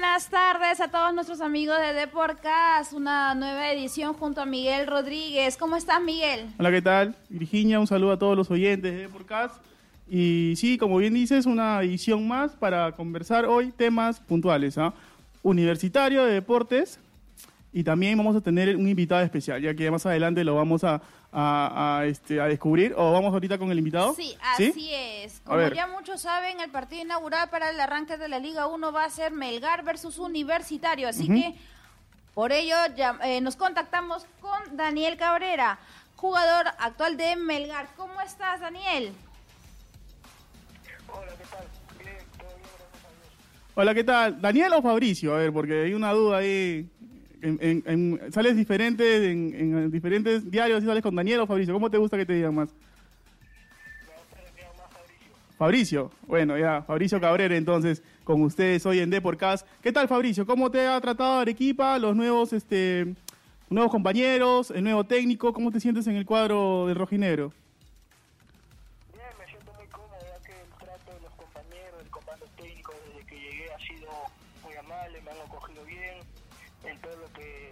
Buenas tardes a todos nuestros amigos de Deporcast, una nueva edición junto a Miguel Rodríguez. ¿Cómo estás, Miguel? Hola, ¿qué tal? Virginia, un saludo a todos los oyentes de Deporcast. Y sí, como bien dices, una edición más para conversar hoy temas puntuales. ¿ah? Universitario de deportes y también vamos a tener un invitado especial, ya que más adelante lo vamos a, a, a, este, a descubrir. ¿O vamos ahorita con el invitado? Sí, así es. A Como ver. ya muchos saben, el partido inaugural para el arranque de la Liga 1 va a ser Melgar versus Universitario. Así que por ello ya, eh, nos contactamos con Daniel Cabrera, jugador actual de Melgar. ¿Cómo estás, Daniel? Hola, ¿qué tal? Bien, todo bien, gracias a Dios. Hola, ¿qué tal? ¿Daniel o Fabricio? A ver, porque hay una duda ahí. En, en- en- sales diferentes en, en diferentes diarios y sales con Daniel o Fabricio. ¿Cómo te gusta que te digan más? Fabricio. Bueno, ya, Fabricio Cabrera, entonces, con ustedes hoy en Deporcast. ¿Qué tal, Fabricio? ¿Cómo te ha tratado Arequipa, los nuevos, este, nuevos compañeros, el nuevo técnico? ¿Cómo te sientes en el cuadro del rojinegro? Bien, me siento muy cómodo ya que el trato de los compañeros, el comando técnico desde que llegué ha sido muy amable, me han acogido bien, en todo lo que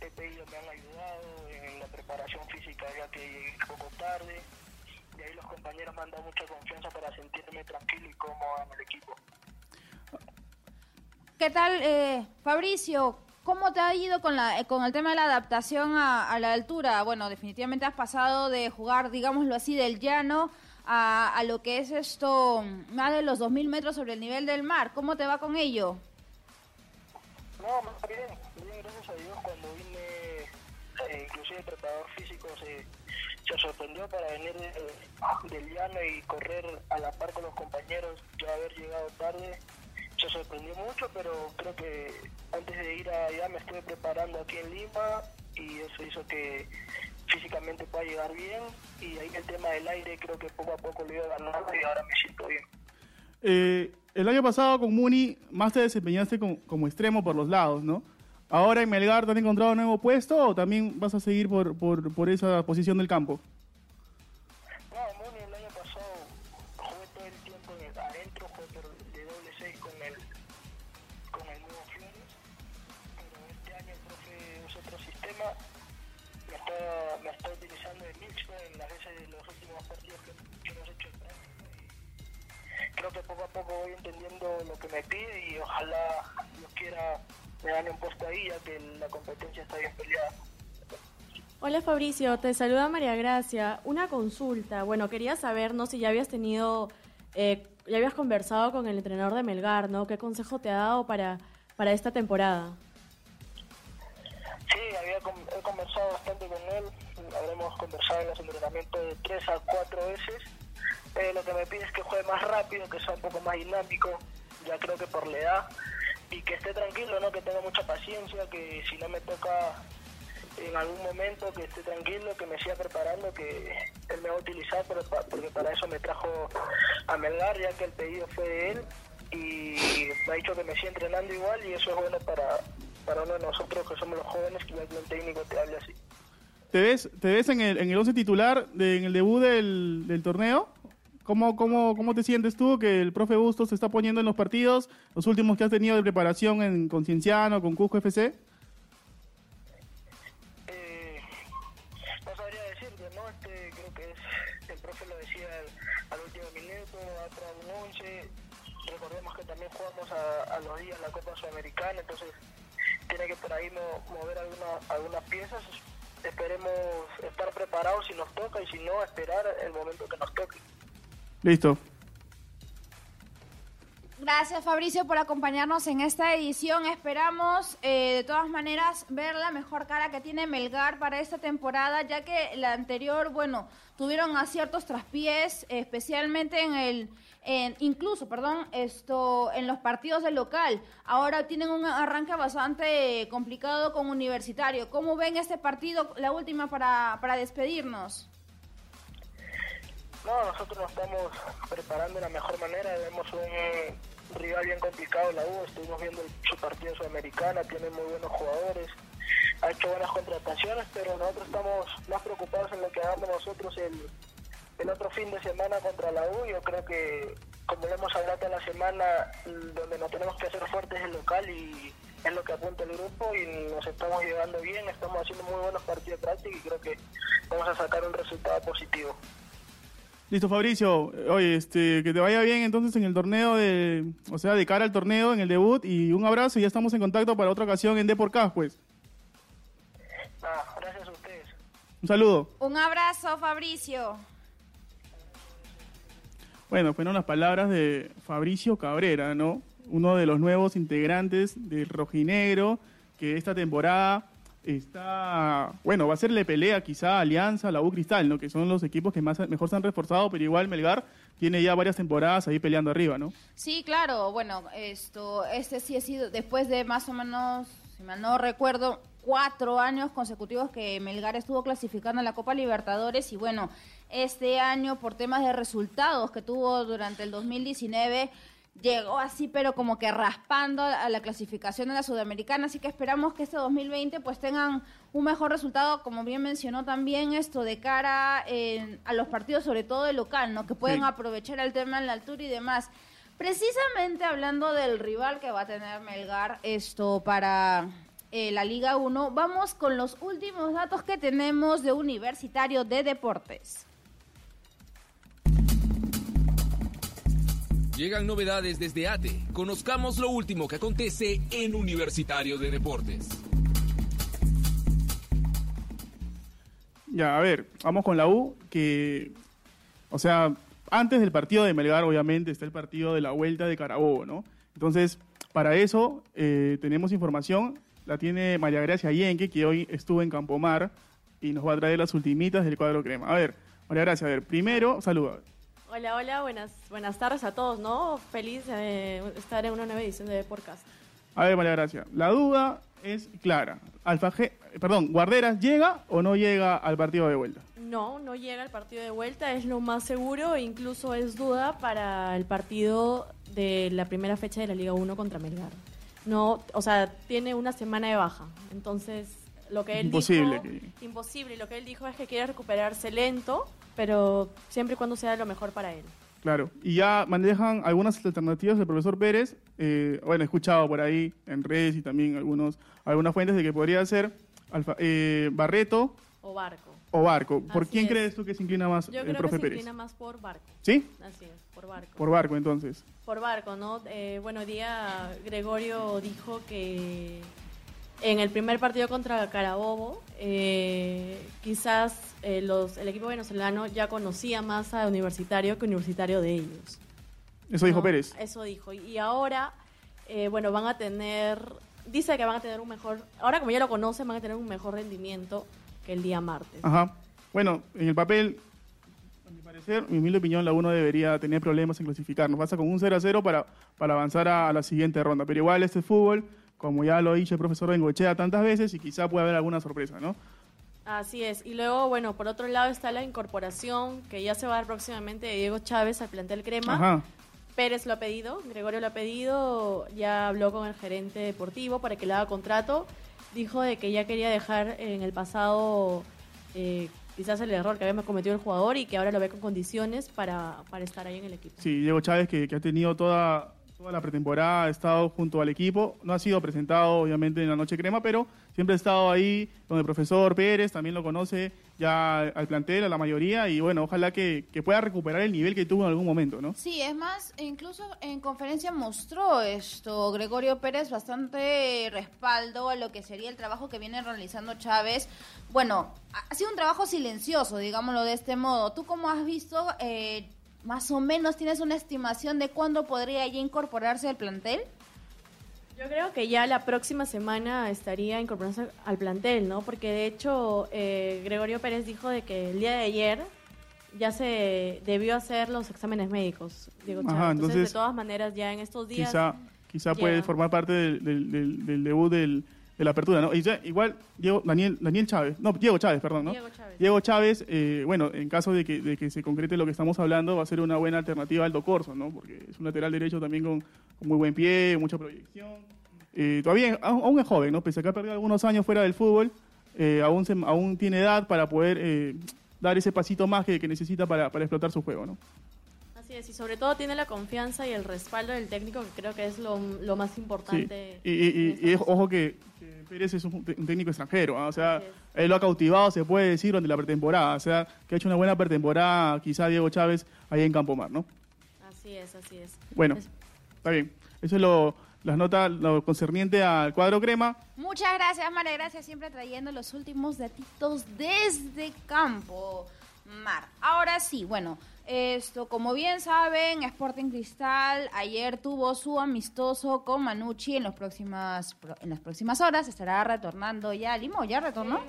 he pedido me han ayudado, en la preparación física ya que llegué un poco tarde, y ahí los compañeros me han dado mucha confianza para sentirme tranquilo y cómodo en el equipo. ¿Qué tal, eh, Fabricio? ¿Cómo te ha ido con, la, eh, con el tema de la adaptación a, la altura? Bueno, definitivamente has pasado de jugar, digámoslo así, del llano a, a lo que es esto, más de los 2.000 metros sobre el nivel del mar. ¿Cómo te va con ello? No, va bien, bien, gracias a Dios. Cuando vine, eh, inclusive el preparador físico se, se sorprendió para venir de- del llano y correr a la par con los compañeros, yo haber llegado tarde. Se sorprendió mucho, pero creo que antes de ir allá me estuve preparando aquí en Lima y eso hizo que físicamente pueda llegar bien. Y ahí el tema del aire creo que poco a poco lo iba ganando y ahora me siento bien. Eh, el año pasado con Muni más te desempeñaste con- como extremo por los lados, ¿no? Ahora en Melgar te has encontrado un nuevo puesto o también vas a seguir por, por, por esa posición del campo? No, Muni el año pasado jugué todo el tiempo el- adentro, jugué de doble 6 con el, con el nuevo Flores, pero este año el profe es otro sistema, me está, me está utilizando de mixto en las veces de los últimos partidos que, que hemos hecho en creo que poco a poco voy entendiendo lo que me pide y ojalá Dios quiera me gane un puesto ahí ya que la competencia está bien peleada. Hola Fabricio, te saluda María Gracia. Una consulta. Bueno, quería saber, ¿no? Si ya habías tenido, eh, ya habías conversado con el entrenador de Melgar, ¿no? ¿Qué consejo te ha dado para, para esta temporada? Sí, había he conversado bastante con él, habremos conversado en los entrenamientos de tres a cuatro veces. Eh, lo que me pide es que juegue más rápido, que sea un poco más dinámico, ya creo que por la edad, y que esté tranquilo, ¿no? que tenga mucha paciencia, que si no me toca en algún momento que esté tranquilo, que me siga preparando, que él me va a utilizar, pero pa- porque para eso me trajo a Melgar, ya que el pedido fue de él, y me ha dicho que me siga entrenando igual, y eso es bueno para, para uno de nosotros que somos los jóvenes, que un técnico te hable así. ¿Te ves, te ves en el, en el once titular, de- en el debut del, del torneo? ¿Cómo, cómo, ¿Cómo te sientes tú que el profe Bustos se está poniendo en los partidos, los últimos que has tenido de preparación en Concienciano, con Cusco FC? Eh, no sabría ¿no? Este, creo que es, el profe lo decía al, último minuto, ha traído un 11. Recordemos que también jugamos a, a los días la Copa Sudamericana, entonces tiene que por ahí mo- mover alguna- algunas piezas. Esperemos estar preparados si nos toca y si no, esperar el momento que nos toque. Listo. Gracias Fabricio por acompañarnos en esta edición. Esperamos eh, de todas maneras ver la mejor cara que tiene Melgar para esta temporada, ya que la anterior, bueno, tuvieron aciertos traspiés, especialmente en el, en, incluso, perdón, esto en los partidos del local. Ahora tienen un arranque bastante complicado con Universitario. ¿Cómo ven este partido, la última para, para despedirnos? No, nosotros nos estamos preparando de la mejor manera. Vemos un rival bien complicado, la U. Estuvimos viendo su partido en Sudamericana, tiene muy buenos jugadores, ha hecho buenas contrataciones, pero nosotros estamos más preocupados en lo que hagamos nosotros el, el otro fin de semana contra la U. Yo creo que, como lo hemos hablado en la semana, donde nos tenemos que hacer fuertes es el local y es lo que apunta el grupo y nos estamos llevando bien, estamos haciendo muy buenos partidos prácticos y creo que vamos a sacar un resultado positivo. Listo, Fabricio. Oye, este, que te vaya bien entonces en el torneo, de, o sea, de cara al torneo, en el debut. Y un abrazo y ya estamos en contacto para otra ocasión en Deporcast, pues. Ah, gracias a ustedes. Un saludo. Un abrazo, Fabricio. Bueno, fueron las palabras de Fabricio Cabrera, ¿no? Uno de los nuevos integrantes del Rojinegro, que esta temporada está, bueno, va a serle pelea quizá a Alianza, la U Cristal, ¿no? Que son los equipos que más mejor se han reforzado, pero igual Melgar tiene ya varias temporadas ahí peleando arriba, ¿no? Sí, claro, bueno, esto, este sí ha sido después de más o menos, si mal no recuerdo, cuatro años consecutivos que Melgar estuvo clasificando en la Copa Libertadores y bueno, este año por temas de resultados que tuvo durante el 2019 llegó así, pero como que raspando a la clasificación de la Sudamericana, así que esperamos que este 2020 pues tengan un mejor resultado, como bien mencionó también esto de cara eh, a los partidos, sobre todo de local, ¿no? Que pueden Sí. aprovechar el tema en la altura y demás. Precisamente hablando del rival que va a tener Melgar esto para eh, la Liga 1, vamos con los últimos datos que tenemos de Universitario de Deportes. Llegan novedades desde ATE. Conozcamos lo último que acontece en Universitario de Deportes. Ya, a ver, vamos con la U, que, o sea, antes del partido de Melgar, obviamente, está el partido de la vuelta de Carabobo, ¿no? Entonces, para eso eh, tenemos información, la tiene María Gracia Yenque, que hoy estuvo en Campomar y nos va a traer las ultimitas del cuadro crema. A ver, María Gracia, a ver, primero, saluda. Hola, hola, buenas, buenas tardes a todos, ¿no? Feliz de estar en una nueva edición de Podcast. A ver, María Gracia, la duda es clara. Alfaje, perdón, ¿Guarderas llega o no llega al partido de vuelta? No, no llega el partido de vuelta, es lo más seguro, incluso es duda para el partido de la primera fecha de la Liga 1 contra Melgar. No, o sea, tiene una semana de baja, entonces lo que él Imposible dijo, imposible, lo que él dijo es que quiere recuperarse lento, pero siempre y cuando sea lo mejor para él. Claro, y ya manejan algunas alternativas del profesor Pérez. eh, bueno, he escuchado por ahí en redes y también algunos, algunas fuentes de que podría ser Alfa- eh, Barreto O Barco. o Barco. ¿Por Así quién es. crees tú que se inclina más Yo el creo profe que se Pérez? inclina más por Barco. ¿Sí? Así es, por Barco. Por Barco, entonces. Por barco, ¿no? Eh, bueno, hoy día Gregorio dijo que en el primer partido contra Carabobo, eh, quizás eh, los, el equipo venezolano ya conocía más a Universitario que Universitario de ellos. Eso dijo. Pérez. Eso dijo. Y ahora, eh, bueno, van a tener, dice que van a tener un mejor, ahora como ya lo conocen, van a tener un mejor rendimiento que el día martes. Ajá. Bueno, en el papel, a mi parecer, mi humilde opinión, la 1 debería tener problemas en clasificar. Nos pasa con un 0 a 0 para, para avanzar a, a la siguiente ronda. Pero igual este es fútbol, como ya lo ha dicho el profesor Bengochea tantas veces, y quizá pueda haber alguna sorpresa, ¿no? Así es. Y luego, bueno, por otro lado está la incorporación que ya se va a dar próximamente de Diego Chávez al plantel Crema. Ajá. Pérez lo ha pedido, Gregorio lo ha pedido, ya habló con el gerente deportivo para que le haga contrato. Dijo de que ya quería dejar en el pasado eh, quizás el error que había cometido el jugador y que ahora lo ve con condiciones para, para estar ahí en el equipo. Sí, Diego Chávez, que, que ha tenido toda, toda la pretemporada, ha estado junto al equipo. No ha sido presentado, obviamente, en la Noche Crema, pero siempre ha estado ahí con el profesor Pérez, también lo conoce ya al plantel, a la mayoría, y bueno, ojalá que, que pueda recuperar el nivel que tuvo en algún momento, ¿no? Sí, es más, incluso en conferencia mostró esto Gregorio Pérez bastante respaldo a lo que sería el trabajo que viene realizando Chávez. Bueno, ha sido un trabajo silencioso, digámoslo de este modo. ¿Tú cómo has visto eh, más o menos tienes una estimación de cuándo podría ya incorporarse al plantel. Yo creo que ya la próxima semana estaría incorporándose al plantel, ¿no? Porque de hecho eh, Gregorio Pérez dijo de que el día de ayer ya se debió hacer los exámenes médicos, Diego Ajá. Entonces, entonces, de todas maneras, ya en estos días... Quizá, quizá puede formar parte del, del- del- del debut del- de la apertura, ¿no? Y ya, igual, Diego, Daniel, Daniel Chávez, no, Diego Chávez, perdón, ¿no? Diego Chávez. Diego Chávez, eh, bueno, en caso de que, de que se concrete lo que estamos hablando, va a ser una buena alternativa al Aldo Corso, ¿no? Porque es un lateral derecho también con, con muy buen pie, mucha proyección. Eh, todavía, aún, es joven, ¿no? Pese a que ha perdido algunos años fuera del fútbol, eh, aún, se- aún tiene edad para poder dar ese pasito más que, que necesita para, para explotar su juego, ¿no? Así es, y sobre todo tiene la confianza y el respaldo del técnico, que creo que es lo, lo más Sí. importante. Y, y- y- y posición. ojo que Pérez es un, técnico extranjero, ¿ah? o sea, él lo ha cautivado, se puede decir, durante la pretemporada, o sea, que ha hecho una buena pretemporada, quizá Diego Chávez, ahí en Campomar, ¿no? Así es, así es. Bueno, Es- está bien. Eso es lo, las notas, lo concerniente al cuadro crema. Muchas gracias, María Gracias, siempre trayendo los últimos datitos desde campo. Mar. Ahora sí, bueno, esto, como bien saben, Sporting Cristal ayer tuvo su amistoso con Manucci en, los próximas, en las próximas horas. Estará retornando ya a Limo, ¿ya retornó?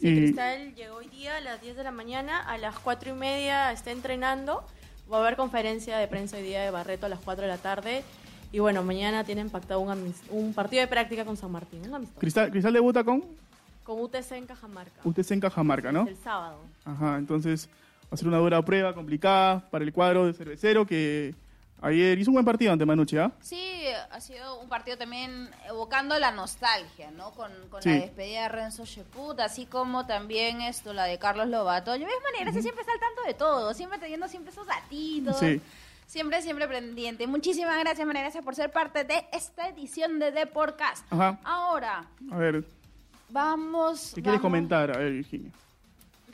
Sí, Y- Cristal llegó hoy día a las 10 de la mañana, a las 4 y media está entrenando. Va a haber conferencia de prensa hoy día de Barreto a las 4 de la tarde. Y bueno, mañana tienen pactado un, un partido de práctica con San Martín, un amistoso. Cristal, Cristal debuta con Con UTC en Cajamarca. usted en Cajamarca, ¿no? El sábado. Ajá, entonces ser una dura prueba complicada para el cuadro de cervecero que ayer hizo un buen partido ante Manucci, ¿ah? Sí, ha sido un partido también evocando la nostalgia, ¿no? Con, con Sí. la despedida de Renzo Sheput, así como también esto, la de Carlos Lobato. Yo ves, María Gracia siempre está al tanto de todo, siempre teniendo siempre esos datitos. Sí. Siempre, siempre pendiente. Muchísimas gracias, María Gracia, por ser parte de esta edición de The Podcast. Ajá. Ahora, A ver, vamos... ¿qué quieres comentar? A ver, Virginia.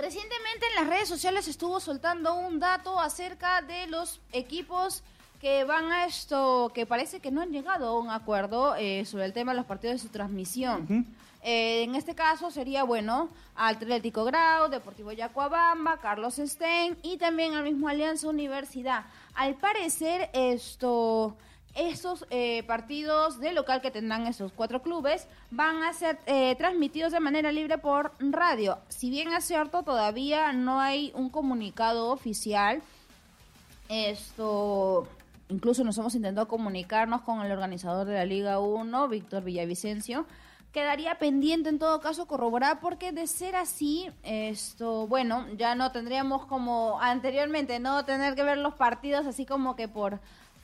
Recientemente en las redes sociales estuvo soltando un dato acerca de los equipos que van a esto, que parece que no han llegado a un acuerdo eh, sobre el tema de los partidos de su transmisión. Eh, en este caso sería, bueno, Atlético Grau, Deportivo Yacuabamba, Carlos Stein y también al mismo Alianza Universidad. Al parecer, esto, estos eh, partidos de local que tendrán estos cuatro clubes van a ser eh, transmitidos de manera libre por radio. Si bien es cierto, todavía no hay un comunicado oficial. Esto, incluso nos hemos intentado comunicarnos con el organizador de la Liga 1, Víctor Villavicencio. Quedaría pendiente en todo caso corroborar porque de ser así, esto, bueno, ya no tendríamos como anteriormente, no tener que ver los partidos así como que por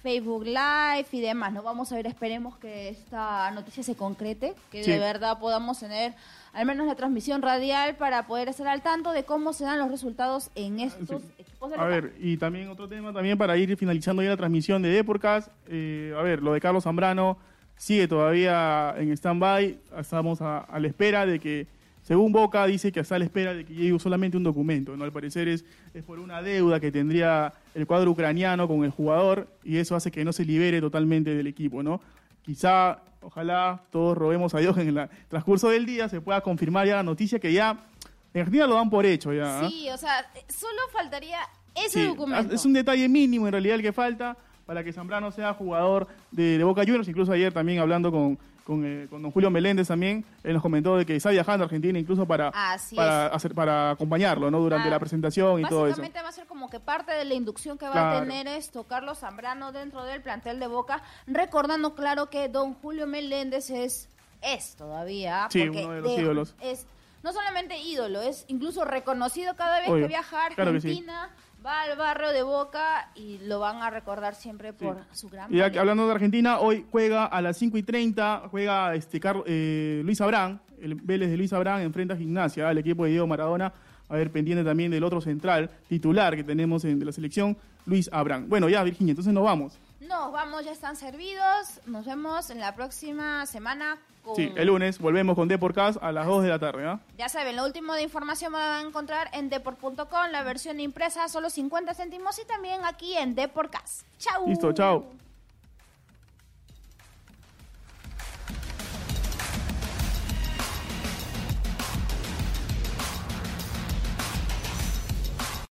Facebook Live y demás, ¿no? Vamos a ver, esperemos que esta noticia se concrete, que Sí. de verdad podamos tener al menos la transmisión radial para poder estar al tanto de cómo se dan los resultados en estos Sí. equipos de A ver, y también otro tema también para ir finalizando ya la transmisión de Deporcast. Eh, a ver, lo de Carlos Zambrano sigue todavía en stand-by. Estamos a, a la espera de que, según Boca, dice que está a la espera de que llegue solamente un documento. ¿no? Al parecer es, es por una deuda que tendría el cuadro ucraniano con el jugador y eso hace que no se libere totalmente del equipo. ¿no? Quizá, ojalá todos robemos a Dios en el transcurso del día, se pueda confirmar ya la noticia que ya en Argentina lo dan por hecho. ya ¿ah? Sí, o sea, solo faltaría ese Sí, documento. Es un detalle mínimo en realidad el que falta para que Zambrano sea jugador de, de Boca Juniors. Incluso ayer también hablando con, con, eh, con don Julio Meléndez también, él nos comentó de que está viajando a Argentina incluso para, Así para, es. hacer, para acompañarlo ¿no? durante Ah, la presentación y todo eso. Básicamente va a ser como que parte de la inducción que va a tener esto Carlos Zambrano dentro del plantel de Boca, recordando claro que don Julio Meléndez es, es todavía, Sí, uno de los ídolos. es no solamente ídolo, es incluso reconocido cada vez Obvio, que viaja a claro que sí. Va al barrio de Boca y lo van a recordar siempre por su gran Y ya que talento. hablando de Argentina, hoy juega a las 5 y 30, juega este Carlos, eh, Luis Abrán, el Vélez de Luis Abrán enfrenta a Gimnasia, al equipo de Diego Maradona. A ver, pendiente también del otro central titular que tenemos en, de la selección, Luis Abrán. Bueno, ya, Virginia, entonces nos vamos. Nos vamos, ya están servidos. Nos vemos en la próxima semana con Sí, el lunes volvemos con Deporcast a las 2 de la tarde. ¿ah? Ya saben, lo último de información van a encontrar en deport.com, la versión impresa solo 50 céntimos y también aquí en Deportcast. Chau. Listo, chao.